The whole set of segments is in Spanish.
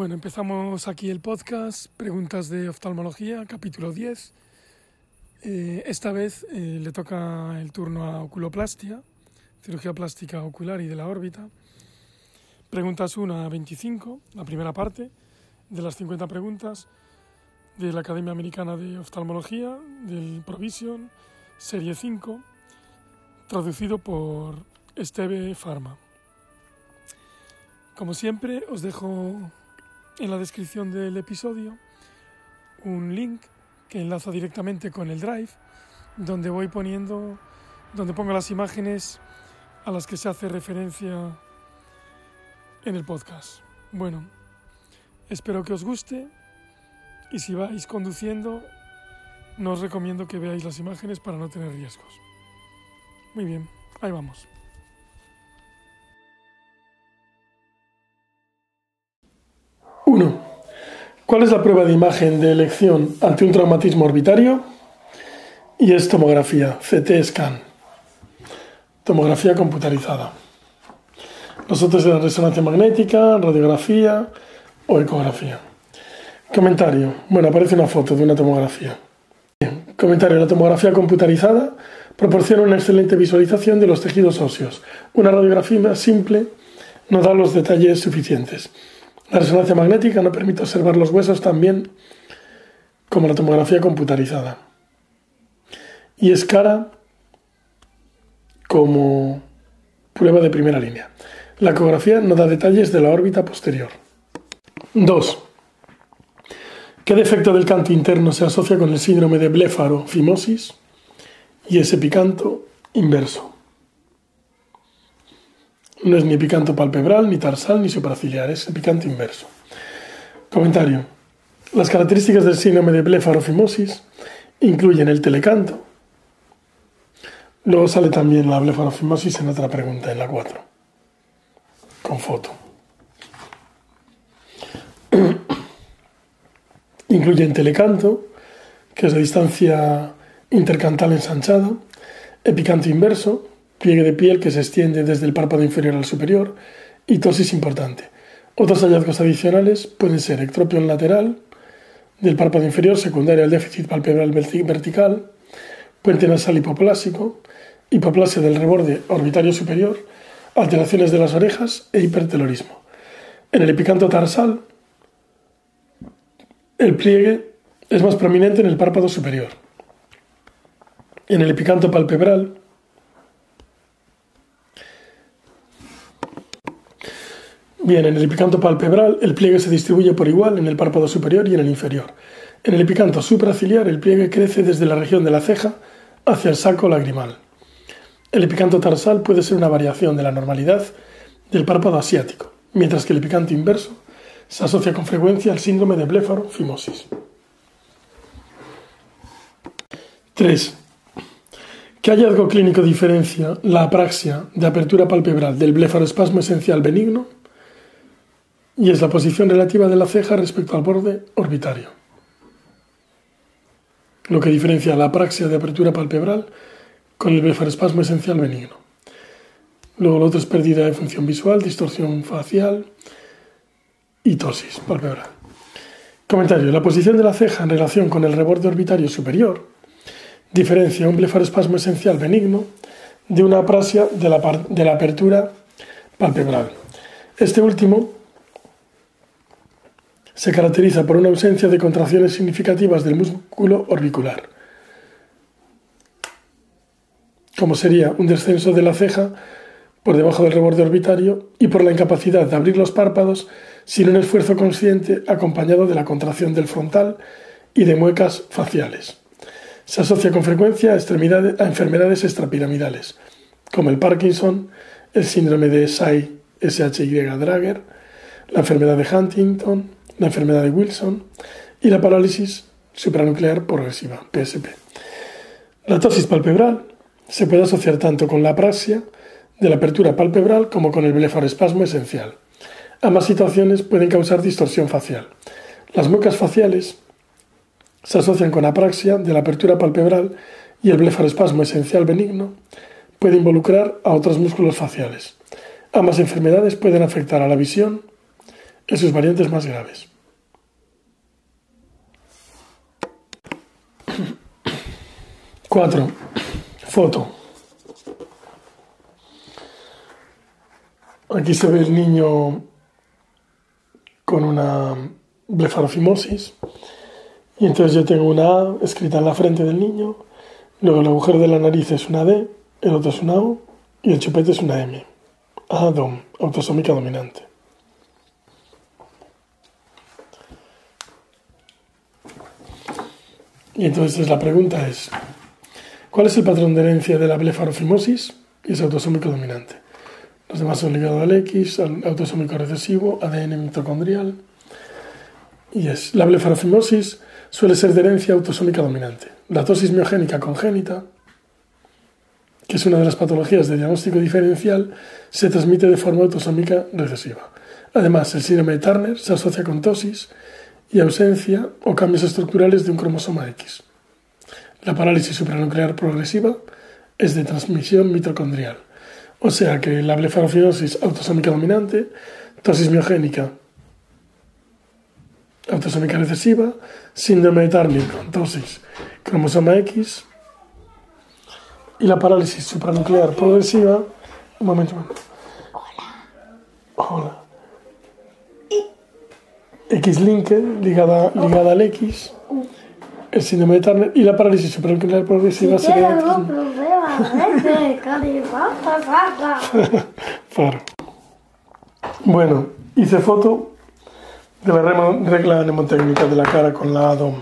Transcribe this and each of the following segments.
Bueno, empezamos aquí el podcast, preguntas de oftalmología, capítulo 10. Eh, esta vez eh, le toca el turno a oculoplastia, cirugía plástica ocular y de la órbita. Preguntas 1 a 25, la primera parte de las 50 preguntas de la Academia Americana de Oftalmología, del Provision, serie 5, traducido por Esteve Pharma. Como siempre, os dejo en la descripción del episodio un link que enlaza directamente con el Drive, donde voy poniendo, donde pongo las imágenes a las que se hace referencia en el podcast. Bueno, espero que os guste y si vais conduciendo, no os recomiendo que veáis las imágenes para no tener riesgos. Muy bien, ahí vamos. 1. ¿Cuál es la prueba de imagen de elección ante un traumatismo orbitario? Y es tomografía, CT scan. Tomografía computarizada. Los otros la resonancia magnética, radiografía o ecografía. Comentario. Bueno, aparece una foto de una tomografía. Comentario. La tomografía computarizada proporciona una excelente visualización de los tejidos óseos. Una radiografía simple no da los detalles suficientes. La resonancia magnética no permite observar los huesos tan bien como la tomografía computarizada. Y es cara como prueba de primera línea. La ecografía no da detalles de la órbita posterior. 2. ¿Qué defecto del canto interno se asocia con el síndrome de blefaro-fimosis y ese picanto inverso? No es ni picanto palpebral, ni tarsal, ni supraciliar, es picanto inverso. Comentario. Las características del síndrome de blefarofimosis incluyen el telecanto. Luego sale también la blefarofimosis en otra pregunta, en la 4, con foto. Incluyen telecanto, que es la distancia intercantal ensanchada, epicanto inverso, pliegue de piel que se extiende desde el párpado inferior al superior y tosis importante. Otros hallazgos adicionales pueden ser ectropión lateral del párpado inferior secundario al déficit palpebral vertical, puente nasal hipoplásico, hipoplasia del reborde orbitario superior, alteraciones de las orejas e hipertelorismo. En el epicanto tarsal, el pliegue es más prominente en el párpado superior. En el epicanto palpebral, Bien, en el epicanto palpebral el pliegue se distribuye por igual en el párpado superior y en el inferior. En el epicanto supraciliar el pliegue crece desde la región de la ceja hacia el saco lagrimal. El epicanto tarsal puede ser una variación de la normalidad del párpado asiático, mientras que el epicanto inverso se asocia con frecuencia al síndrome de blefaro-fimosis. 3. ¿Qué hallazgo clínico diferencia la apraxia de apertura palpebral del blefaroespasmo esencial benigno? Y es la posición relativa de la ceja respecto al borde orbitario, lo que diferencia la apraxia de apertura palpebral con el blefaroespasmo esencial benigno. Luego lo otro es pérdida de función visual, distorsión facial y tosis palpebral. Comentario. La posición de la ceja en relación con el reborde orbitario superior diferencia un blefaroespasmo esencial benigno de una la, de la apertura palpebral. Este último se caracteriza por una ausencia de contracciones significativas del músculo orbicular, como sería un descenso de la ceja por debajo del reborde orbitario y por la incapacidad de abrir los párpados sin un esfuerzo consciente acompañado de la contracción del frontal y de muecas faciales. Se asocia con frecuencia a, enfermedades extrapiramidales, como el Parkinson, el síndrome de SAI-SHY-Drager, la enfermedad de Huntington, la enfermedad de Wilson y la parálisis supranuclear progresiva, PSP. La tosis palpebral se puede asociar tanto con la apraxia de la apertura palpebral como con el blefaroespasmo esencial. Ambas situaciones pueden causar distorsión facial. Las muecas faciales se asocian con apraxia de la apertura palpebral y el blefaroespasmo esencial benigno puede involucrar a otros músculos faciales. Ambas enfermedades pueden afectar a la visión, en sus variantes más graves. Cuatro. Foto. Aquí se ve el niño con una blefarofimosis. Y entonces yo tengo una A escrita en la frente del niño, luego el agujero de la nariz es una D, el otro es una U y el chupete es una M. A-DOM, autosómica dominante. Y entonces la pregunta es, ¿cuál es el patrón de herencia de la blefarofimosis? Es autosómico dominante. Los demás son ligados al X, al autosómico recesivo, ADN mitocondrial. Y es la blefarofimosis suele ser de herencia autosómica dominante. La tosis miogénica congénita, que es una de las patologías de diagnóstico diferencial, se transmite de forma autosómica recesiva. Además, el síndrome de Turner se asocia con tosis y ausencia o cambios estructurales de un cromosoma X. La parálisis supranuclear progresiva es de transmisión mitocondrial, o sea que la blefarofimosis autosómica dominante, tosis miogénica autosómica recesiva, síndrome de Turner con tosis, cromosoma X y la parálisis supranuclear progresiva. Un momento, un momento. Hola. Hola. X-linked ligada, ligada al X, el síndrome de Turner y la parálisis supranuclear progresiva Si sería. vete, califata, saca. Claro. Bueno, hice foto de la regla mnemotécnica de la cara con la ADOM.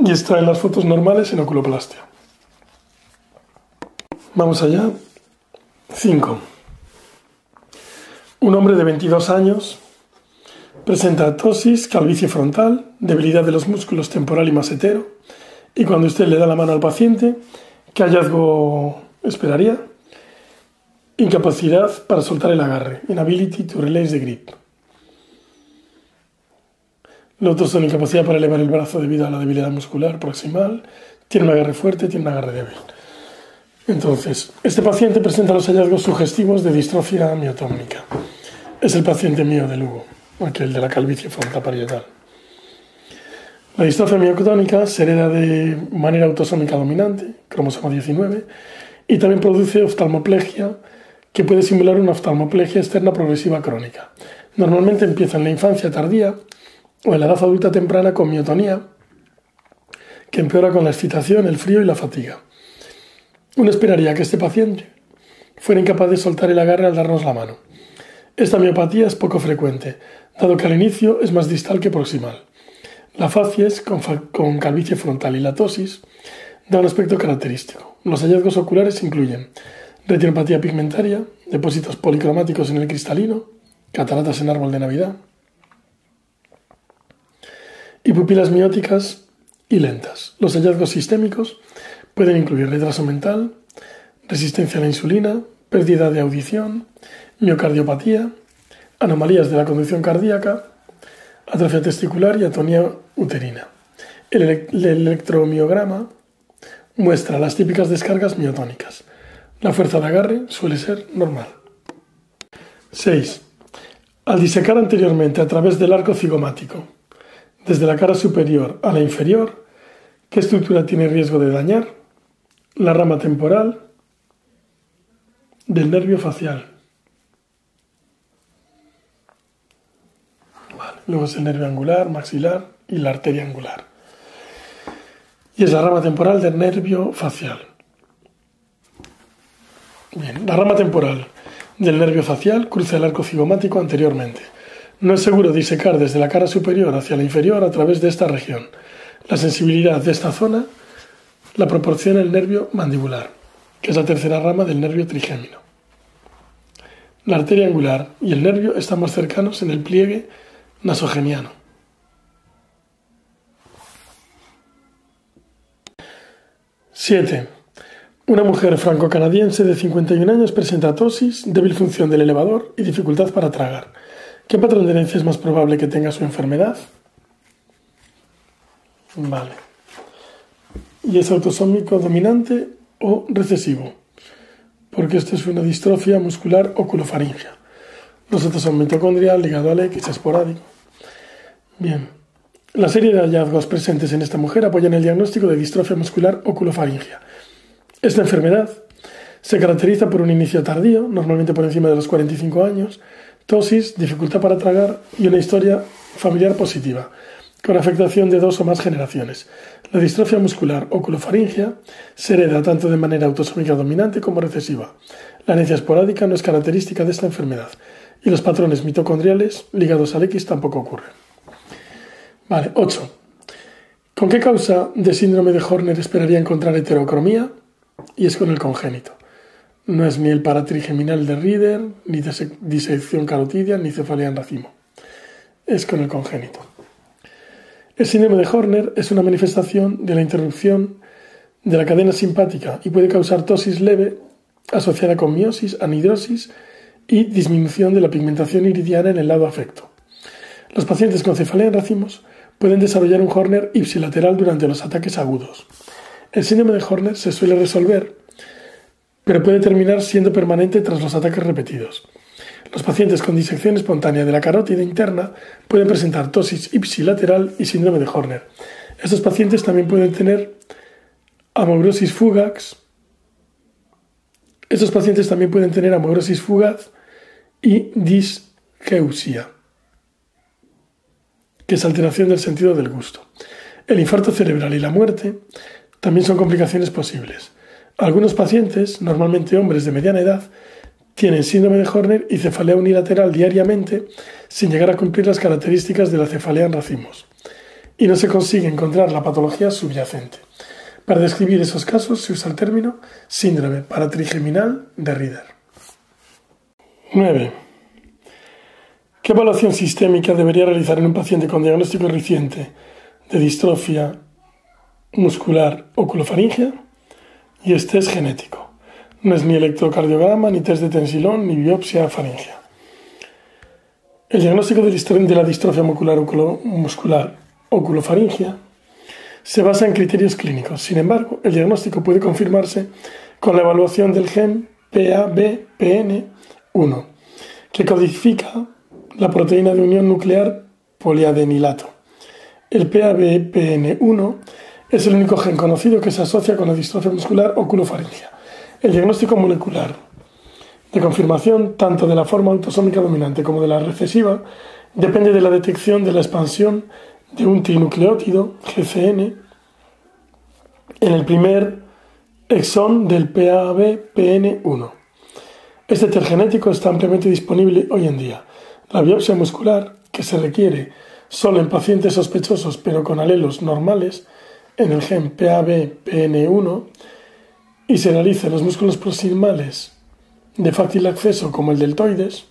Y está en las fotos normales en oculoplastia. Vamos allá. 5. Un hombre de 22 años presenta tosis, calvicie frontal, debilidad de los músculos temporal y masetero. Y cuando usted le da la mano al paciente, ¿qué hallazgo esperaría? Incapacidad para soltar el agarre. Inability to release the grip. Los otros son incapacidad para elevar el brazo debido a la debilidad muscular proximal. Tiene un agarre fuerte, tiene un agarre débil. Entonces, este paciente presenta los hallazgos sugestivos de distrofia miotónica. Es el paciente mío de Lugo, aquel de la calvicie frontoparietal. La distrofia miotónica se hereda de manera autosómica dominante, cromosoma 19, y también produce oftalmoplegia, que puede simular una oftalmoplegia externa progresiva crónica. Normalmente empieza en la infancia tardía o en la edad adulta temprana con miotonía, que empeora con la excitación, el frío y la fatiga. Uno esperaría que este paciente fuera incapaz de soltar el agarre al darnos la mano. Esta miopatía es poco frecuente, dado que al inicio es más distal que proximal. La facies con, con calvicie frontal y la tosis da un aspecto característico. Los hallazgos oculares incluyen retinopatía pigmentaria, depósitos policromáticos en el cristalino, cataratas en árbol de Navidad y pupilas mióticas y lentas. Los hallazgos sistémicos pueden incluir retraso mental, resistencia a la insulina, pérdida de audición, miocardiopatía, anomalías de la conducción cardíaca, atrofia testicular y atonía uterina. El, el electromiograma muestra las típicas descargas miotónicas. La fuerza de agarre suele ser normal. 6. Al disecar anteriormente a través del arco cigomático, desde la cara superior a la inferior, ¿qué estructura tiene riesgo de dañar? La rama temporal del nervio facial. Vale, Luego es el nervio angular, maxilar y la arteria angular. Y es la rama temporal del nervio facial. Bien, la rama temporal del nervio facial cruza el arco cigomático anteriormente. No es seguro disecar desde la cara superior hacia la inferior a través de esta región. La sensibilidad de esta zona la proporciona el nervio mandibular, que es la tercera rama del nervio trigémino. La arteria angular y el nervio están más cercanos en el pliegue nasogeniano. Siete. Una mujer franco-canadiense de 51 años presenta tosis, débil función del elevador y dificultad para tragar. ¿Qué patrón de herencia es más probable que tenga su enfermedad? Vale. ¿Y es autosómico dominante o recesivo? Porque esto es una distrofia muscular oculofaringea. Los otros son mitocondrial, ligado al X, esporádico. Bien. La serie de hallazgos presentes en esta mujer apoyan el diagnóstico de distrofia muscular oculofaringia. Esta enfermedad se caracteriza por un inicio tardío, normalmente por encima de los 45 años, tosis, dificultad para tragar y una historia familiar positiva, con afectación de dos o más generaciones. La distrofia muscular oculofaringia se hereda tanto de manera autosómica dominante como recesiva. La herencia esporádica no es característica de esta enfermedad y los patrones mitocondriales ligados al X tampoco ocurren. Vale, 8. ¿Con qué causa de síndrome de Horner esperaría encontrar heterocromía? Y es con el congénito. No es ni el paratrigeminal de Rieder, ni disección carotidia, ni cefalea en racimo. Es con el congénito. El síndrome de Horner es una manifestación de la interrupción de la cadena simpática y puede causar tosis leve asociada con miosis, anidrosis y disminución de la pigmentación iridiana en el lado afecto. Los pacientes con cefalea en racimos pueden desarrollar un Horner ipsilateral durante los ataques agudos. El síndrome de Horner se suele resolver pero puede terminar siendo permanente tras los ataques repetidos. Los pacientes con disección espontánea de la carótida interna pueden presentar tosis ipsilateral y síndrome de Horner. Estos pacientes también pueden tener amaurosis fugax. Estos pacientes también pueden tener amaurosis fugaz y disgeusia, que es alteración del sentido del gusto. El infarto cerebral y la muerte también son complicaciones posibles. Algunos pacientes, normalmente hombres de mediana edad, tienen síndrome de Horner y cefalea unilateral diariamente sin llegar a cumplir las características de la cefalea en racimos. Y no se consigue encontrar la patología subyacente. Para describir esos casos se usa el término síndrome paratrigeminal de Rieder. 9. ¿Qué evaluación sistémica debería realizar en un paciente con diagnóstico reciente de distrofia muscular oculofaringia? y este es genético. No es ni electrocardiograma, ni test de tensilón, ni biopsia faringea. El diagnóstico de la distrofia muscular, muscular oculofaringia se basa en criterios clínicos. Sin embargo, el diagnóstico puede confirmarse con la evaluación del gen PABPN1, que codifica la proteína de unión nuclear poliadenilato. El PABPN1 es el único gen conocido que se asocia con la distrofia muscular oculofaringia. El diagnóstico molecular de confirmación tanto de la forma autosómica dominante como de la recesiva depende de la detección de la expansión de un trinucleótido, GCN, en el primer exón del PAB-PN1. Este test genético está ampliamente disponible hoy en día. La biopsia muscular, que se requiere solo en pacientes sospechosos pero con alelos normales, en el gen PAB-PN1 y se realiza en los músculos proximales de fácil acceso como el deltoides,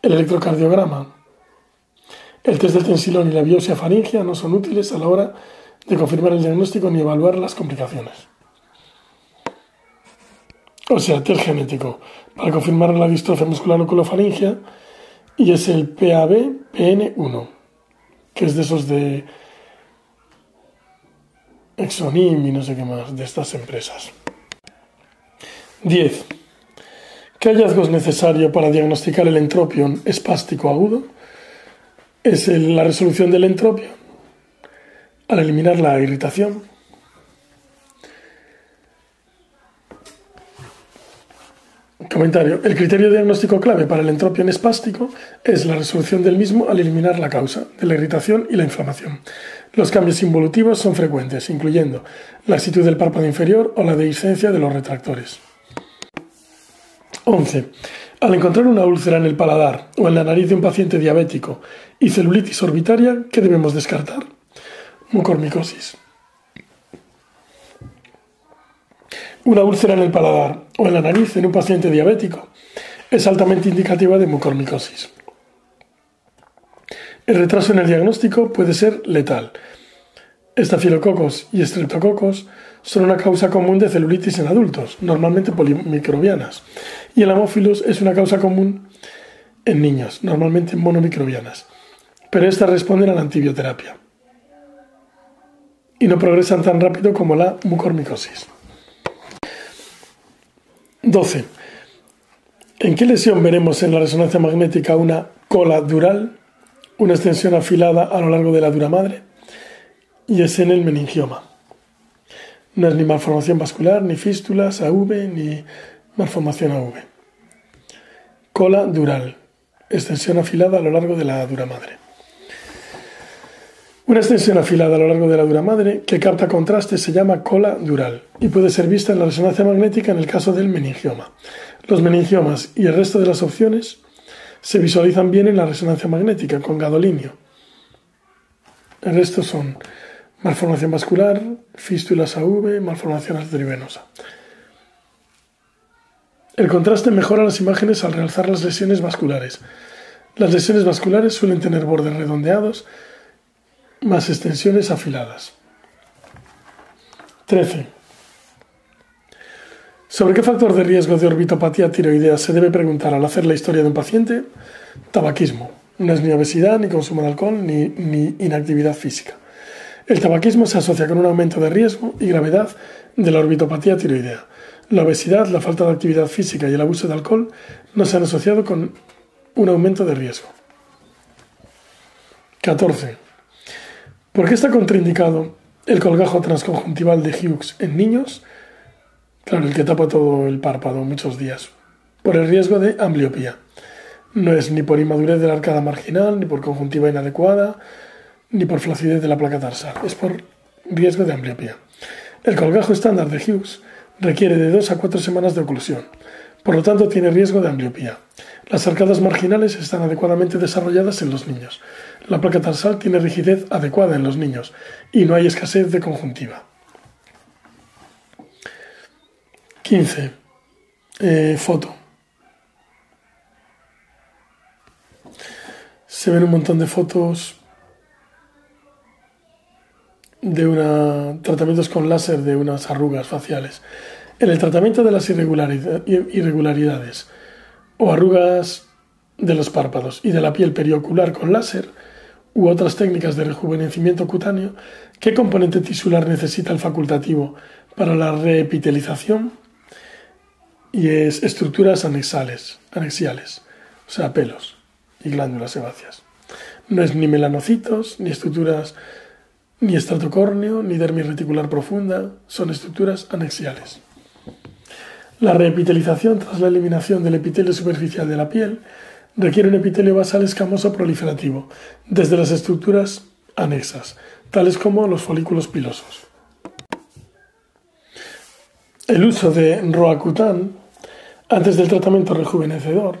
el electrocardiograma, el test del tensilón y la biopsia faringia no son útiles a la hora de confirmar el diagnóstico ni evaluar las complicaciones. O sea, test genético para confirmar la distrofia muscular oculofaringia y es el PAB-PN1 que es de esos de Exonim y no sé qué más, de estas empresas. 10. ¿Qué hallazgo es necesario para diagnosticar el entropion espástico agudo? Es la resolución del entropion al eliminar la irritación Comentario. El criterio diagnóstico clave para el entropión espástico es la resolución del mismo al eliminar la causa de la irritación y la inflamación. Los cambios involutivos son frecuentes, incluyendo la actitud del párpado inferior o la dehiscencia de los retractores. 11. Al encontrar una úlcera en el paladar o en la nariz de un paciente diabético y celulitis orbitaria, ¿qué debemos descartar? Mucormicosis. Una úlcera en el paladar o en la nariz en un paciente diabético es altamente indicativa de mucormicosis. El retraso en el diagnóstico puede ser letal. Estafilococos y estreptococos son una causa común de celulitis en adultos, normalmente polimicrobianas, y el amófilos es una causa común en niños, normalmente monomicrobianas, pero estas responden a la antibioterapia y no progresan tan rápido como la mucormicosis. 12. ¿En qué lesión veremos en la resonancia magnética una cola dural, una extensión afilada a lo largo de la dura madre? Y es en el meningioma. No es ni malformación vascular, ni fístulas AV, ni malformación AV. Cola dural, extensión afilada a lo largo de la dura madre. Una extensión afilada a lo largo de la dura madre que capta contraste se llama cola dural y puede ser vista en la resonancia magnética en el caso del meningioma. Los meningiomas y el resto de las opciones se visualizan bien en la resonancia magnética con gadolinio. El resto son malformación vascular, fístulas AV, malformación arteriovenosa. El contraste mejora las imágenes al realzar las lesiones vasculares. Las lesiones vasculares suelen tener bordes redondeados más extensiones afiladas. 13. ¿Sobre qué factor de riesgo de orbitopatía tiroidea se debe preguntar al hacer la historia de un paciente? Tabaquismo. No es ni obesidad, ni consumo de alcohol, ni, inactividad física. El tabaquismo se asocia con un aumento de riesgo y gravedad de la orbitopatía tiroidea. La obesidad, la falta de actividad física y el abuso de alcohol no se han asociado con un aumento de riesgo. 14. ¿Por qué está contraindicado el colgajo transconjuntival de Hughes en niños? Claro, el que tapa todo el párpado muchos días. Por el riesgo de ambliopía. No es ni por inmadurez de la arcada marginal, ni por conjuntiva inadecuada, ni por flacidez de la placa tarsal. Es por riesgo de ambliopía. El colgajo estándar de Hughes requiere de 2 a 4 semanas de oclusión. Por lo tanto, tiene riesgo de ambliopía. Las arcadas marginales están adecuadamente desarrolladas en los niños. La placa tarsal tiene rigidez adecuada en los niños y no hay escasez de conjuntiva. 15. Eh, foto. Se ven un montón de fotos de una, tratamientos con láser de unas arrugas faciales. En el tratamiento de las irregularidades o arrugas de los párpados y de la piel periocular con láser u otras técnicas de rejuvenecimiento cutáneo, ¿qué componente tisular necesita el facultativo para la reepitelización? Y es estructuras anexales, anexiales, o sea, pelos y glándulas sebáceas. No es ni melanocitos, ni estructuras, ni estratocórneo, ni dermis reticular profunda, son estructuras anexiales. La reepitelización tras la eliminación del epitelio superficial de la piel requiere un epitelio basal escamoso proliferativo, desde las estructuras anexas, tales como los folículos pilosos. El uso de Roacutan antes del tratamiento rejuvenecedor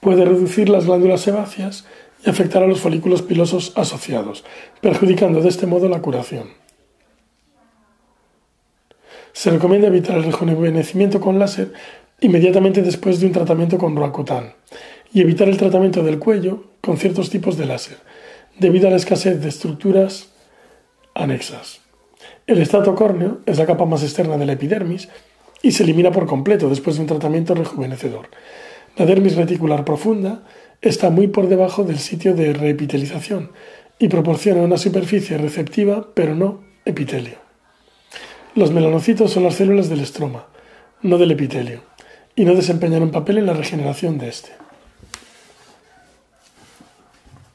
puede reducir las glándulas sebáceas y afectar a los folículos pilosos asociados, perjudicando de este modo la curación. Se recomienda evitar el rejuvenecimiento con láser inmediatamente después de un tratamiento con Roacutan y evitar el tratamiento del cuello con ciertos tipos de láser, debido a la escasez de estructuras anexas. El estrato córneo es la capa más externa de la epidermis y se elimina por completo después de un tratamiento rejuvenecedor. La dermis reticular profunda está muy por debajo del sitio de reepitelización y proporciona una superficie receptiva pero no epitelio. Los melanocitos son las células del estroma, no del epitelio, y no desempeñan un papel en la regeneración de este.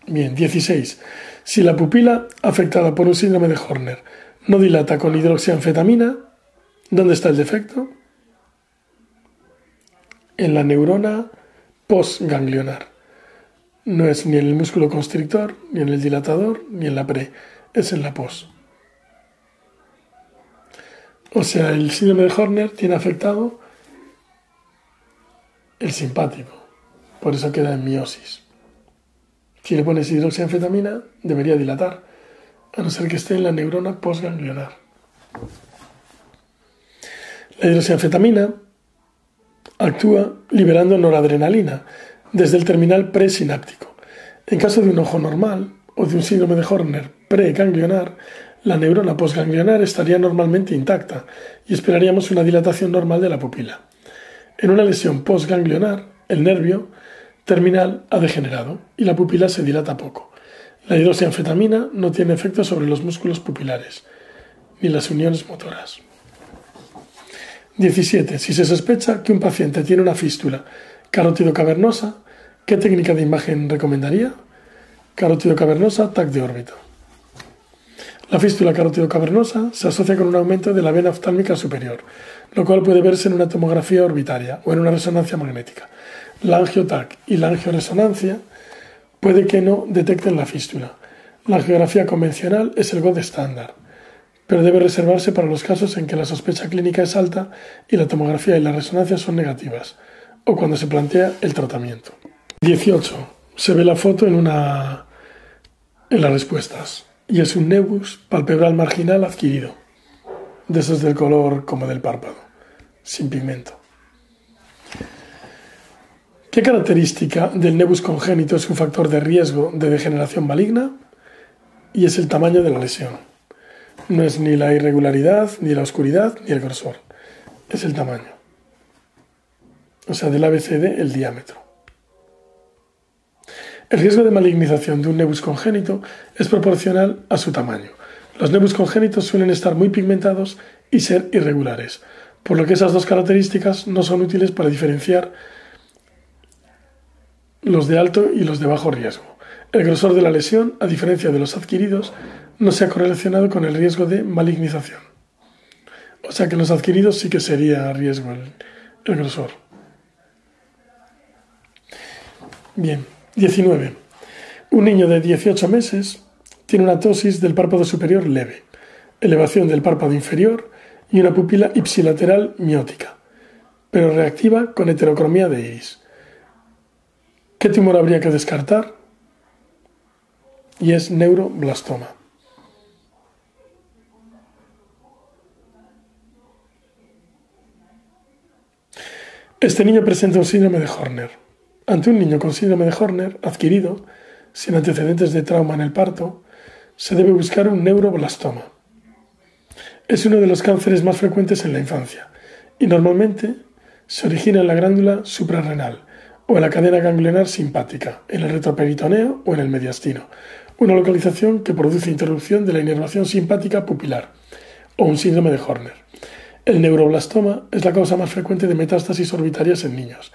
Bien, 16. Si la pupila afectada por un síndrome de Horner no dilata con hidroxianfetamina, ¿dónde está el defecto? En la neurona postganglionar. No es ni en el músculo constrictor, ni en el dilatador, ni en la pre, es en la pos. O sea, el síndrome de Horner tiene afectado el simpático, por eso queda en miosis. Si le pones hidroxianfetamina, debería dilatar, a no ser que esté en la neurona postganglionar. La hidroxianfetamina actúa liberando noradrenalina desde el terminal presináptico. En caso de un ojo normal o de un síndrome de Horner preganglionar, la neurona postganglionar estaría normalmente intacta y esperaríamos una dilatación normal de la pupila. En una lesión postganglionar, el nervio terminal ha degenerado y la pupila se dilata poco. La hidroxianfetamina no tiene efecto sobre los músculos pupilares ni las uniones motoras. 17. Si se sospecha que un paciente tiene una fístula Carótido cavernosa, ¿qué técnica de imagen recomendaría? Carótido cavernosa, TAC de órbita. La fístula carótido cavernosa se asocia con un aumento de la vena oftálmica superior, lo cual puede verse en una tomografía orbitaria o en una resonancia magnética. La angiotac y la angioresonancia puede que no detecten la fístula. La angiografía convencional es el GOD estándar, pero debe reservarse para los casos en que la sospecha clínica es alta y la tomografía y la resonancia son negativas, o cuando se plantea el tratamiento. 18. Se ve la foto en, una... en las respuestas y es un nebus palpebral marginal adquirido, de esos del color como del párpado, sin pigmento. ¿Qué característica del nebus congénito es un factor de riesgo de degeneración maligna? Y es el tamaño de la lesión. No es ni la irregularidad, ni la oscuridad, ni el grosor. Es el tamaño. O sea, del ABCD el diámetro. El riesgo de malignización de un nebus congénito es proporcional a su tamaño. Los nebus congénitos suelen estar muy pigmentados y ser irregulares, por lo que esas dos características no son útiles para diferenciar los de alto y los de bajo riesgo. El grosor de la lesión, a diferencia de los adquiridos, no se ha correlacionado con el riesgo de malignización. O sea que los adquiridos sí que sería riesgo el, el grosor. Bien, 19. Un niño de 18 meses tiene una tosis del párpado superior leve, elevación del párpado inferior y una pupila ipsilateral miótica, pero reactiva con heterocromía de iris. ¿Qué tumor habría que descartar? Y es neuroblastoma. Este niño presenta un síndrome de Horner. Ante un niño con síndrome de Horner adquirido, sin antecedentes de trauma en el parto, se debe buscar un neuroblastoma. Es uno de los cánceres más frecuentes en la infancia y normalmente se origina en la glándula suprarrenal, o en la cadena ganglionar simpática, en el retroperitoneo o en el mediastino, una localización que produce interrupción de la inervación simpática pupilar, o un síndrome de Horner. El neuroblastoma es la causa más frecuente de metástasis orbitarias en niños.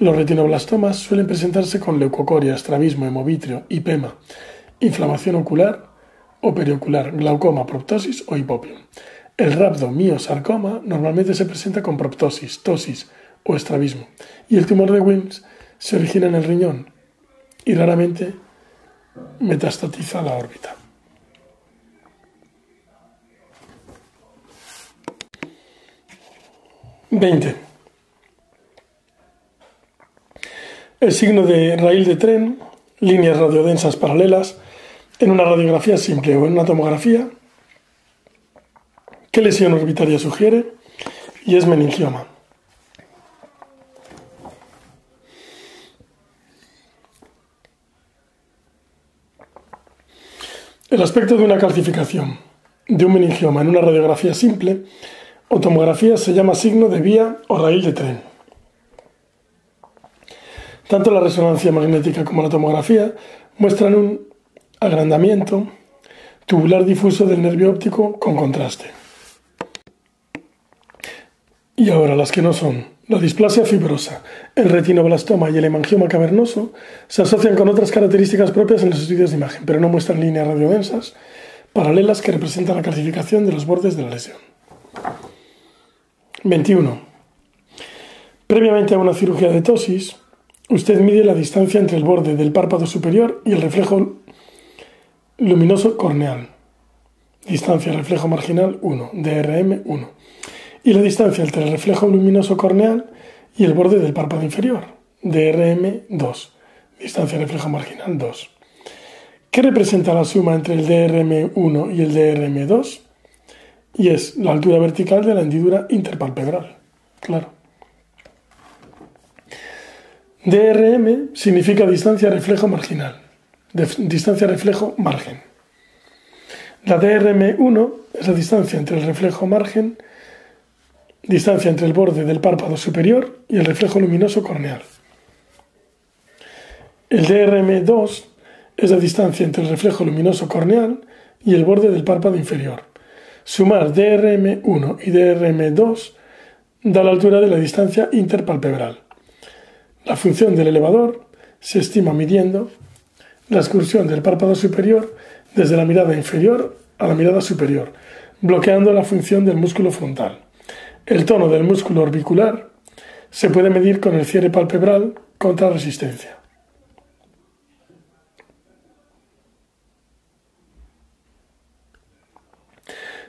Los retinoblastomas suelen presentarse con leucocoria, estrabismo, hemovitrio, hipema, inflamación ocular o periocular, glaucoma, proptosis o hipopio. El rhabdomiosarcoma normalmente se presenta con proptosis, tosis, o estrabismo. Y el tumor de Wilms se origina en el riñón y raramente metastatiza la órbita. Veinte. El signo de raíl de tren, líneas radiodensas paralelas, en una radiografía simple o en una tomografía, ¿qué lesión orbitaria sugiere? Y es meningioma. El aspecto de una calcificación de un meningioma en una radiografía simple o tomografía se llama signo de vía o raíl de tren. Tanto la resonancia magnética como la tomografía muestran un agrandamiento tubular difuso del nervio óptico con contraste. Y ahora las que no son. La displasia fibrosa, el retinoblastoma y el hemangioma cavernoso se asocian con otras características propias en los estudios de imagen, pero no muestran líneas radiodensas paralelas que representan la calcificación de los bordes de la lesión. 21. Previamente a una cirugía de tosis, usted mide la distancia entre el borde del párpado superior y el reflejo luminoso corneal. Distancia reflejo marginal 1, DRM 1 y la distancia entre el reflejo luminoso corneal y el borde del párpado inferior, DRM2, distancia reflejo marginal 2. ¿Qué representa la suma entre el DRM1 y el DRM2? Y es la altura vertical de la hendidura interpalpebral. Claro. DRM significa distancia reflejo marginal, distancia reflejo margen. La DRM1 es la distancia entre el reflejo margen distancia entre el borde del párpado superior y el reflejo luminoso corneal. El DRM2 es la distancia entre el reflejo luminoso corneal y el borde del párpado inferior. Sumar DRM1 y DRM2 da la altura de la distancia interpalpebral. La función del elevador se estima midiendo la excursión del párpado superior desde la mirada inferior a la mirada superior, bloqueando la función del músculo frontal. El tono del músculo orbicular se puede medir con el cierre palpebral contra resistencia.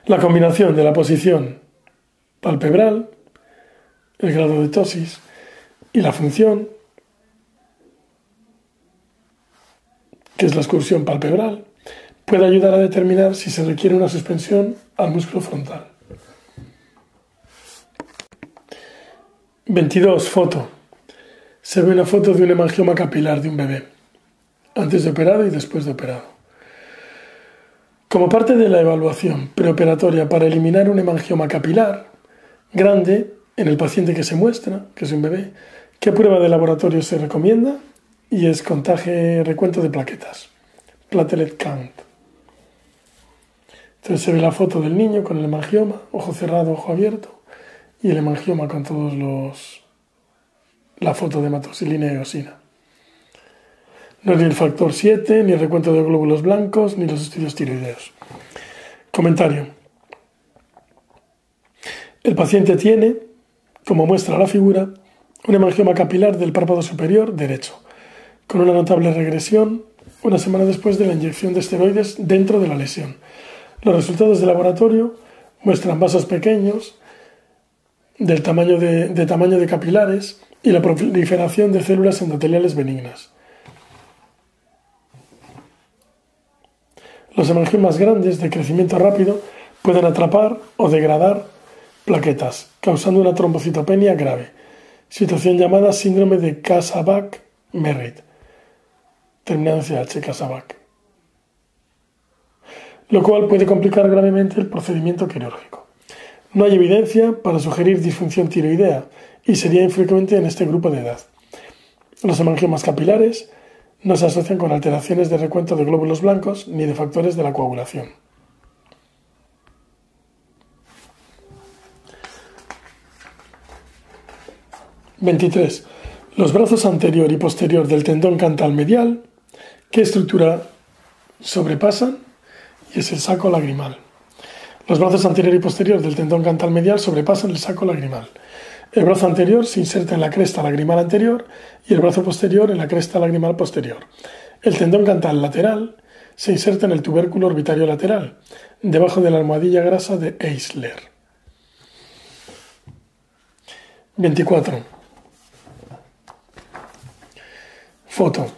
La combinación de la posición palpebral, el grado de tosis y la función, que es la excursión palpebral, puede ayudar a determinar si se requiere una suspensión al músculo frontal. 22. Foto. Se ve una foto de un hemangioma capilar de un bebé, antes de operado y después de operado. Como parte de la evaluación preoperatoria para eliminar un hemangioma capilar grande en el paciente que se muestra, que es un bebé, ¿qué prueba de laboratorio se recomienda? Y es contaje recuento de plaquetas, platelet count. Entonces se ve la foto del niño con el hemangioma, ojo cerrado, ojo abierto, y el hemangioma con todos los la foto de hematoxilina y eosina. No es ni el factor 7, ni el recuento de glóbulos blancos, ni los estudios tiroideos. Comentario. El paciente tiene, como muestra la figura, un hemangioma capilar del párpado superior derecho, con una notable regresión una semana después de la inyección de esteroides dentro de la lesión. Los resultados de laboratorio muestran vasos pequeños del tamaño de, de tamaño de capilares y la proliferación de células endoteliales benignas. Los hemangiomas grandes de crecimiento rápido pueden atrapar o degradar plaquetas, causando una trombocitopenia grave, situación llamada síndrome de Kasabak-Merritt, terminancia H. Kasabak, lo cual puede complicar gravemente el procedimiento quirúrgico. No hay evidencia para sugerir disfunción tiroidea y sería infrecuente en este grupo de edad. Los hemangiomas capilares no se asocian con alteraciones de recuento de glóbulos blancos ni de factores de la coagulación. (23) Los brazos anterior y posterior del tendón cantal medial, ¿qué estructura sobrepasan? Y es el saco lagrimal. Los brazos anterior y posterior del tendón cantal medial sobrepasan el saco lagrimal. El brazo anterior se inserta en la cresta lagrimal anterior y el brazo posterior en la cresta lagrimal posterior. El tendón cantal lateral se inserta en el tubérculo orbitario lateral, debajo de la almohadilla grasa de Eisler. 24. Foto.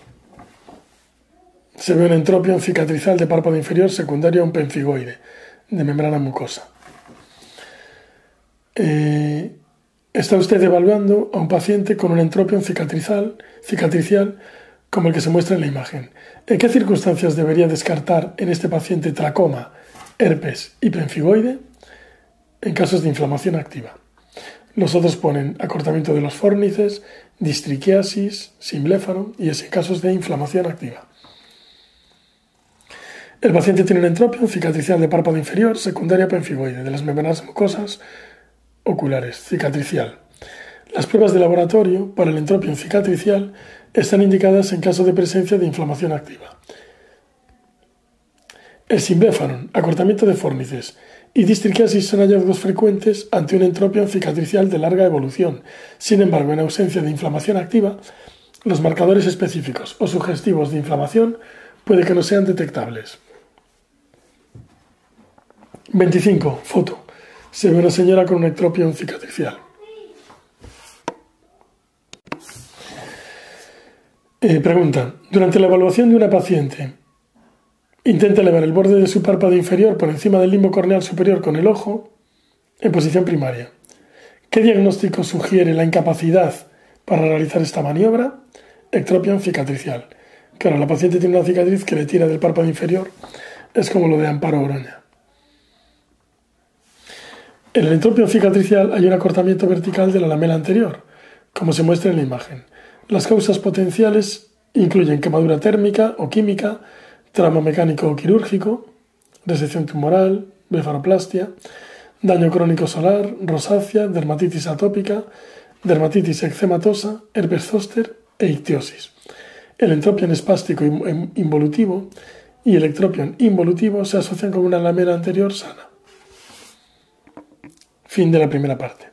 Se ve un entropio cicatrizal de párpado inferior secundario a un penfigoide de membrana mucosa. Eh, está usted evaluando a un paciente con un entropión cicatrizal, cicatricial como el que se muestra en la imagen. ¿En qué circunstancias debería descartar en este paciente tracoma, herpes y penfigoide? En casos de inflamación activa. Los otros ponen acortamiento de los fórnices, distriquiasis, simbléfaro y en casos de inflamación activa. El paciente tiene un entropio cicatricial de párpado inferior, secundaria penfigoide, de las membranas mucosas oculares, cicatricial. Las pruebas de laboratorio para el entropio cicatricial están indicadas en caso de presencia de inflamación activa. El simbéfaron, acortamiento de fórnices y distriquiasis son hallazgos frecuentes ante un entropio cicatricial de larga evolución. Sin embargo, en ausencia de inflamación activa, los marcadores específicos o sugestivos de inflamación puede que no sean detectables. 25. Foto. Se ve una señora con un ectropio cicatricial. Eh, pregunta. Durante la evaluación de una paciente, intenta elevar el borde de su párpado inferior por encima del limbo corneal superior con el ojo en posición primaria. ¿Qué diagnóstico sugiere la incapacidad para realizar esta maniobra? Ectropion cicatricial. Claro, la paciente tiene una cicatriz que le tira del párpado inferior. Es como lo de Amparo Oroña. En el entropio cicatricial hay un acortamiento vertical de la lamela anterior, como se muestra en la imagen. Las causas potenciales incluyen quemadura térmica o química, trauma mecánico quirúrgico, resección tumoral, blefaroplastia, daño crónico solar, rosácea, dermatitis atópica, dermatitis eczematosa, herpes zóster e ictiosis. El entropion espástico involutivo y el ectropion involutivo se asocian con una lamela anterior sana. Fin de la primera parte.